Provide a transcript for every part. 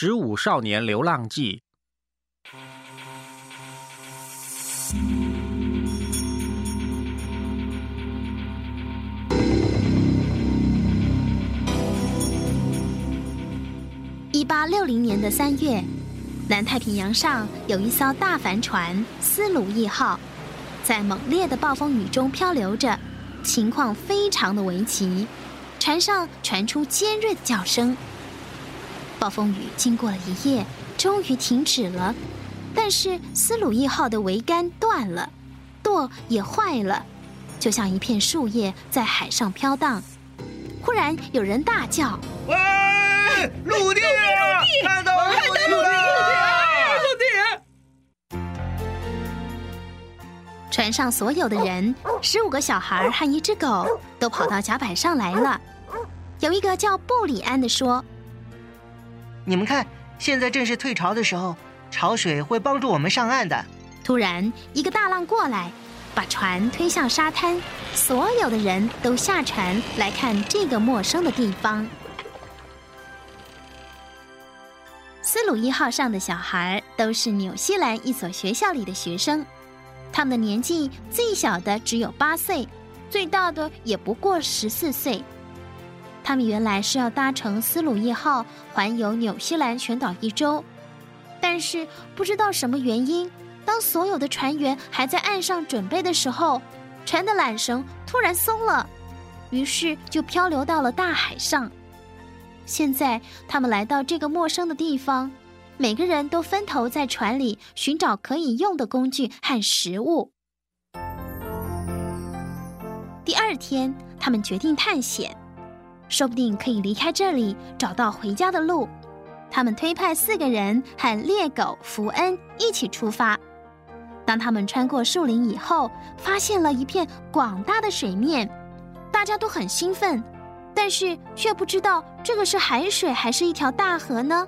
十五少年流浪记》。一八六零年的三月，南太平洋上有一艘大帆船“斯鲁伊号”，在猛烈的暴风雨中漂流着，情况非常的危急。船上传出尖锐的叫声。暴风雨经过了一夜，终于停止了，但是斯鲁伊号的桅杆断了，舵也坏了，就像一片树叶在海上飘荡。忽然有人大叫：“喂，陆地！看到陆地了！陆地！”船上所有的人，十五个小孩和一只狗，都跑到甲板上来了。有一个叫布里安的说：“你们看，现在正是退潮的时候，潮水会帮助我们上岸的。”突然，一个大浪过来，把船推向沙滩，所有的人都下船来看这个陌生的地方。斯鲁伊号上的小孩都是纽西兰一所学校里的学生，他们的年纪最小的只有八岁，最大的也不过十四岁。他们原来是要搭乘斯鲁伊号环游纽西兰全岛一周，但是不知道什么原因，当所有的船员还在岸上准备的时候，船的缆绳突然松了，于是就漂流到了大海上。现在他们来到这个陌生的地方，每个人都分头在船里寻找可以用的工具和食物。第二天，他们决定探险。说不定可以离开这里，找到回家的路。他们推派四个人和猎狗福恩一起出发。当他们穿过树林以后，发现了一片广大的水面，大家都很兴奋，但是却不知道这个是海水还是一条大河呢。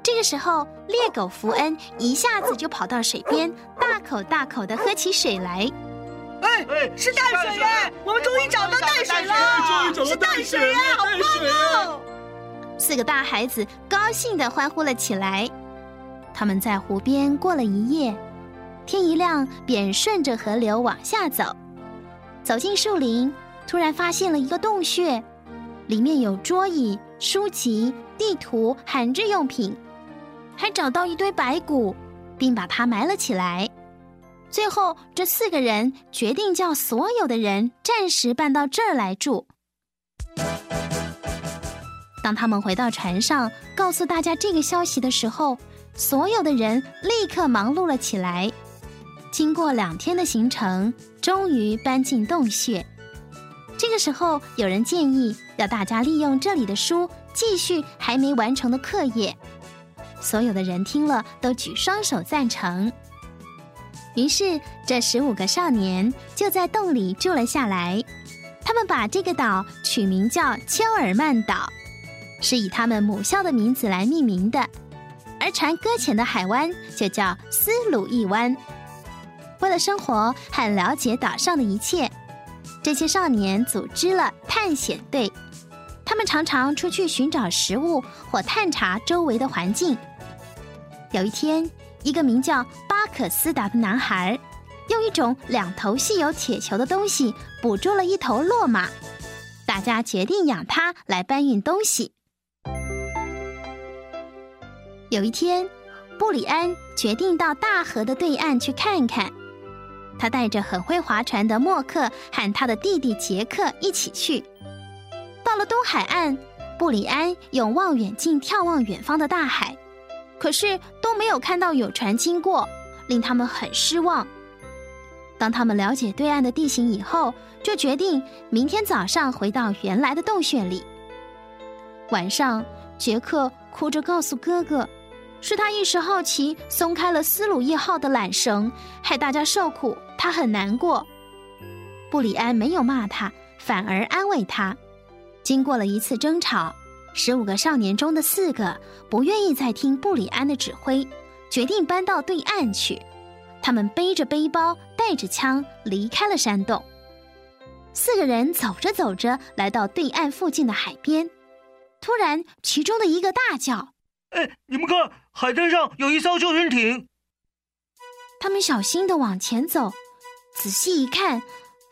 这个时候，猎狗福恩一下子就跑到水边，大口大口的喝起水来。哎，是淡水耶！我们终于找到淡水了，是淡水耶，好棒哦！四个大孩子高兴的欢呼了起来。他们在湖边过了一夜，天一亮便顺着河流往下走。走进树林，突然发现了一个洞穴，里面有桌椅、书籍、地图和日用品，还找到一堆白骨，并把它埋了起来。最后，这四个人决定叫所有的人暂时搬到这儿来住。当他们回到船上，告诉大家这个消息的时候，所有的人立刻忙碌了起来。经过两天的行程，终于搬进洞穴。这个时候，有人建议要大家利用这里的书继续还没完成的课业。所有的人听了，都举双手赞成。于是，这十五个少年就在洞里住了下来。他们把这个岛取名叫丘尔曼岛，是以他们母校的名字来命名的。而船搁浅的海湾就叫斯鲁伊湾。为了生活和了解岛上的一切，这些少年组织了探险队。他们常常出去寻找食物或探查周围的环境。有一天，一个名叫巴可斯达的男孩，用一种两头系有铁球的东西捕捉了一头骆马。大家决定养它来搬运东西。有一天，布里安决定到大河的对岸去看看。他带着很会划船的莫克和他的弟弟杰克一起去。到了东海岸，布里安用望远镜眺望远方的大海。可是都没有看到有船经过，令他们很失望。当他们了解对岸的地形以后，就决定明天早上回到原来的洞穴里。晚上，杰克哭着告诉哥哥，是他一时好奇松开了斯鲁伊号的缆绳，害大家受苦，他很难过。布里安没有骂他，反而安慰他。经过了一次争吵。十五个少年中的四个不愿意再听布里安的指挥，决定搬到对岸去。他们背着背包，带着枪，离开了山洞。四个人走着走着，来到对岸附近的海边。突然，其中的一个大叫：“哎，你们看，海滩上有一艘救生艇。他们小心的往前走，仔细一看，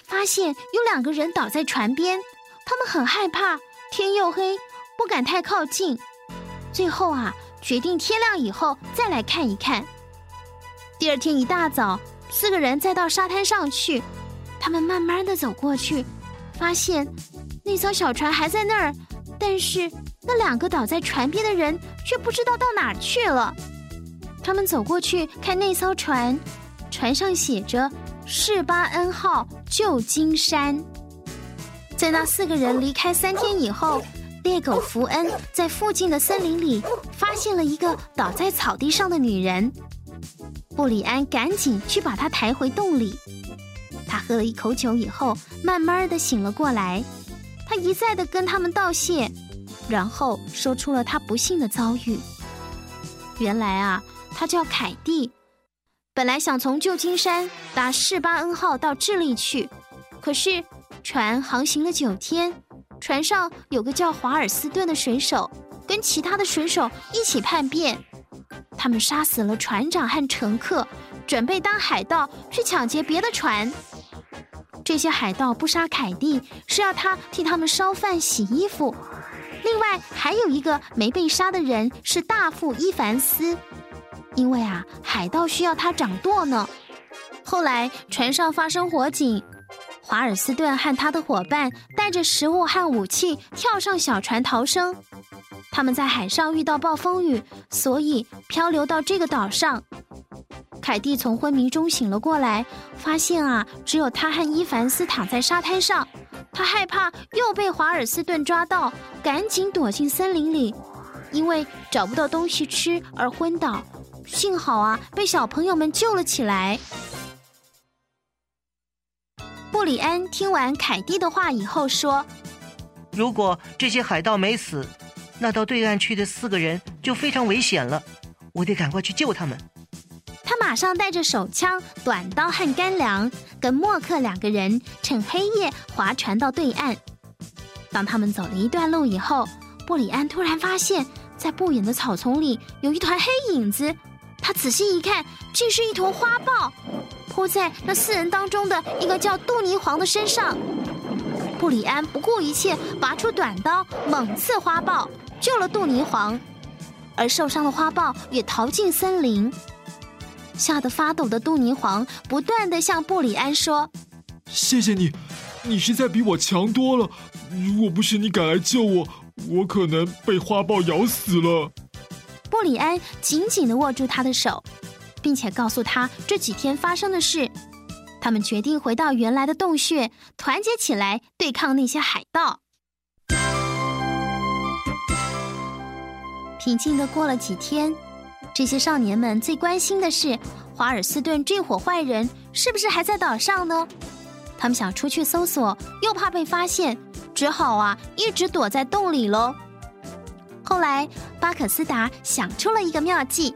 发现有两个人倒在船边。他们很害怕，天又黑，不敢太靠近。最后啊，决定天亮以后再来看一看。第二天一大早，四个人再到沙滩上去。他们慢慢的走过去，发现那艘小船还在那儿，但是那两个倒在船边的人却不知道到哪儿去了。他们走过去看那艘船，船上写着“士巴恩号旧金山”。在那四个人离开三天以后，猎狗福恩在附近的森林里发现了一个倒在草地上的女人。布里安赶紧去把她抬回洞里。他喝了一口酒以后，慢慢的醒了过来。他一再的跟他们道谢，然后说出了他不幸的遭遇。原来啊。他叫凯蒂，本来想从旧金山搭士巴恩号到智利去，可是船航行了九天，船上有个叫华尔斯顿的水手，跟其他的水手一起叛变，他们杀死了船长和乘客，准备当海盗去抢劫别的船。这些海盗不杀凯蒂，是要他替他们烧饭、洗衣服。另外还有一个没被杀的人是大副伊凡斯。因为啊，海盗需要他掌舵呢。后来船上发生火警，华尔斯顿和他的伙伴带着食物和武器跳上小船逃生。他们在海上遇到暴风雨，所以漂流到这个岛上。凯蒂从昏迷中醒了过来，发现啊，只有他和伊凡斯躺在沙滩上。他害怕又被华尔斯顿抓到，赶紧躲进森林里，因为找不到东西吃而昏倒。幸好啊，被小朋友们救了起来。布里安听完凯蒂的话以后说：“如果这些海盗没死，那到对岸去的四个人就非常危险了。我得赶快去救他们。”他马上带着手枪、短刀和干粮，跟默克两个人趁黑夜划船到对岸。当他们走了一段路以后，布里安突然发现，在不远的草丛里有一团黑影子。他仔细一看，竟是一坨花豹，扑在那四人当中的一个叫杜尼黄的身上。布里安不顾一切，拔出短刀猛刺花豹，救了杜尼黄，而受伤的花豹也逃进森林。吓得发抖的杜尼黄不断的向布里安说：“谢谢你，你实在比我强多了。如果不是你赶来救我，我可能被花豹咬死了。”布里安紧紧的握住他的手，并且告诉他这几天发生的事。他们决定回到原来的洞穴，团结起来对抗那些海盗。平静的过了几天，这些少年们最关心的是华尔斯顿这伙坏人是不是还在岛上呢？他们想出去搜索，又怕被发现，只好啊一直躲在洞里喽。后来，巴克斯达想出了一个妙计，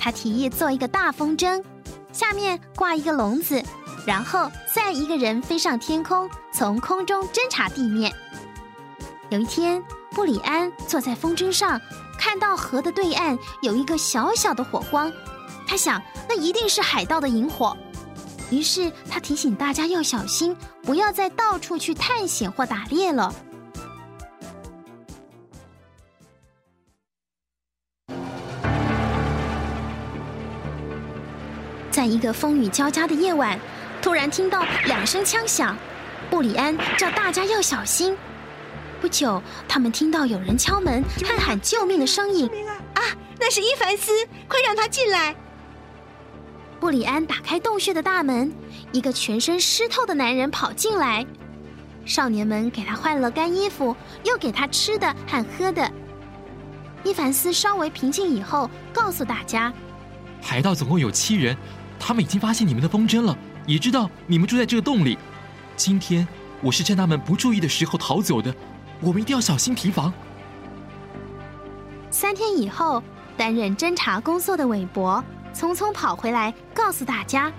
他提议做一个大风筝，下面挂一个笼子，然后再一个人飞上天空，从空中侦察地面。有一天，布里安坐在风筝上，看到河的对岸有一个小小的火光，他想那一定是海盗的引火，于是他提醒大家要小心，不要再到处去探险或打猎了。在一个风雨交加的夜晚，突然听到两声枪响，布里安叫大家要小心。不久，他们听到有人敲门和喊救命的声音。啊，那是伊凡斯，快让他进来！布里安打开洞穴的大门，一个全身湿透的男人跑进来。少年们给他换了干衣服，又给他吃的和喝的。伊凡斯稍微平静以后，告诉大家，海盗总共有七人。他们已经发现你们的风筝了，也知道你们住在这个洞里。今天我是趁他们不注意的时候逃走的，我们一定要小心提防。三天以后，担任侦查工作的韦伯匆匆跑回来，告诉大家，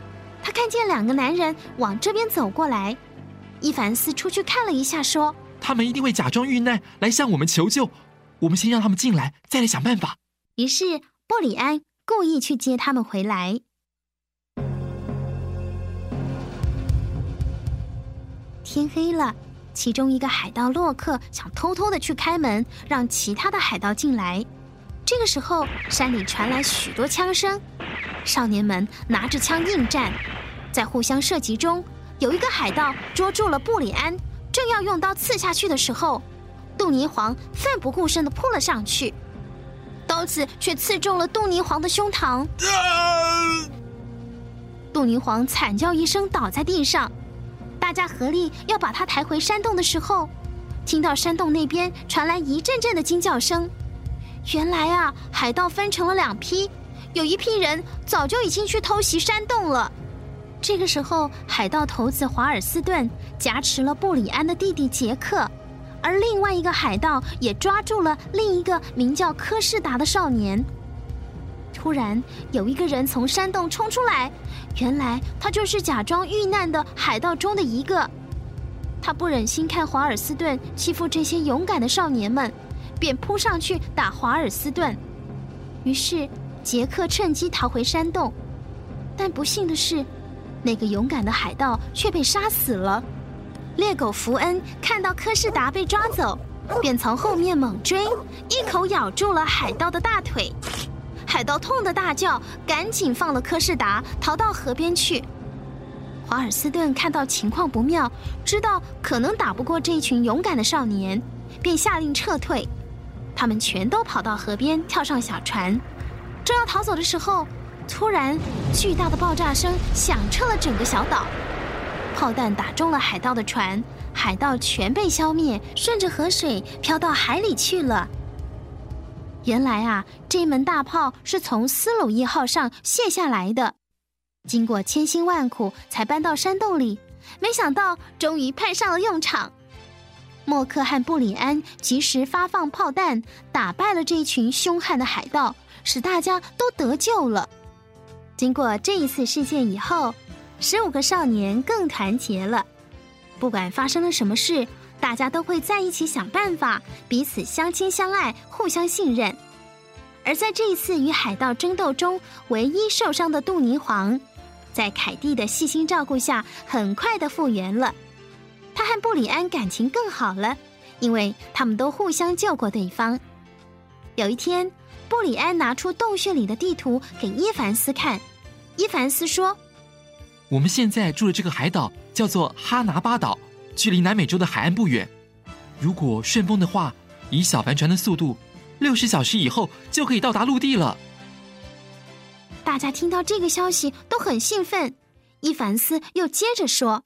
他看见两个男人往这边走过来。伊凡斯出去看了一下，说：“他们一定会假装遇难来向我们求救，我们先让他们进来，再来想办法。”于是布里安故意去接他们回来。天黑了，其中一个海盗洛克想偷偷的去开门，让其他的海盗进来。这个时候，山里传来许多枪声，少年们拿着枪应战，在互相射击中，有一个海盗捉住了布里安，正要用刀刺下去的时候，杜尼黄奋不顾身的扑了上去，刀子却刺中了杜尼黄的胸膛，杜尼黄惨叫一声倒在地上。大家合力要把他抬回山洞的时候，听到山洞那边传来一阵阵的惊叫声。原来啊，海盗分成了两批，有一批人早就已经去偷袭山洞了。这个时候，海盗头子华尔斯顿挟持了布里安的弟弟杰克，而另外一个海盗也抓住了另一个名叫科士达的少年。突然，有一个人从山洞冲出来，原来他就是假装遇难的海盗中的一个。他不忍心看华尔斯顿欺负这些勇敢的少年们。便扑上去打华尔斯顿，于是杰克趁机逃回山洞，但不幸的是，那个勇敢的海盗却被杀死了。猎狗福恩看到科士达被抓走，便从后面猛追，一口咬住了海盗的大腿。海盗痛得大叫，赶紧放了科士达，逃到河边去。华尔斯顿看到情况不妙，知道可能打不过这一群勇敢的少年，便下令撤退。他们全都跑到河边，跳上小船，正要逃走的时候，突然巨大的爆炸声响彻了整个小岛，炮弹打中了海盗的船，海盗全被消灭，顺着河水飘到海里去了。原来啊，这门大炮是从斯鲁伊号上卸下来的，经过千辛万苦才搬到山洞里，没想到终于派上了用场。默克和布里安及时发放炮弹，打败了这一群凶悍的海盗，使大家都得救了。经过这一次事件以后，十五个少年更团结了。不管发生了什么事，大家都会在一起想办法，彼此相亲相爱，互相信任。而在这一次与海盗争斗中，唯一受伤的杜尼黄，在凯蒂的细心照顾下，很快的复原了。他和布里安感情更好了，因为他们都互相救过对方。有一天，布里安拿出洞穴里的地图给伊凡斯看，伊凡斯说：“我们现在住的这个海岛叫做哈拿巴岛，距离南美洲的海岸不远。如果顺风的话，以小帆船的速度，六十小时以后就可以到达陆地了。”大家听到这个消息都很兴奋。伊凡斯又接着说。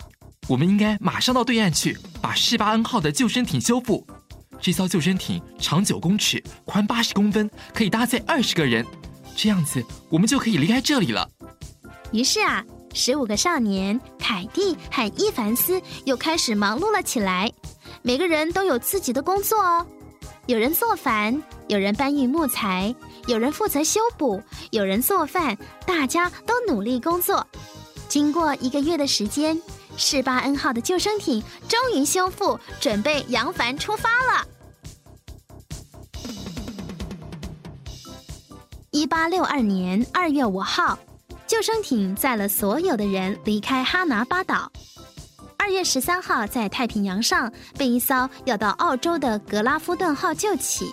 我们应该马上到对岸去，把施巴恩号的救生艇修复。这艘救生艇长九公尺，宽八十公分，可以搭载二十个人。这样子，我们就可以离开这里了。于是啊，十五个少年凯蒂和伊凡斯又开始忙碌了起来。每个人都有自己的工作哦，有人做饭，有人搬运木材，有人负责修补，有人做饭，大家都努力工作。经过一个月的时间。世巴恩号的救生艇终于修复，准备扬帆出发了。一八六二年二月五号，救生艇载了所有的人离开哈拿巴岛。二月十三号，在太平洋上被一艘要到澳洲的格拉夫顿号救起，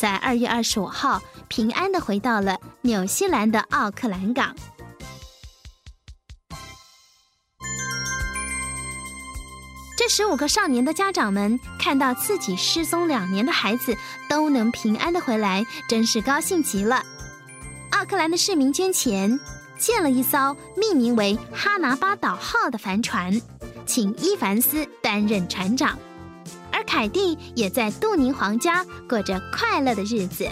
在二月二十五号平安的回到了纽西兰的奥克兰港。这十五个少年的家长们看到自己失踪两年的孩子都能平安的回来，真是高兴极了。奥克兰的市民捐钱建了一艘命名为“哈拿巴岛号”的帆船，请伊凡斯担任船长，而凯蒂也在杜宁皇家过着快乐的日子。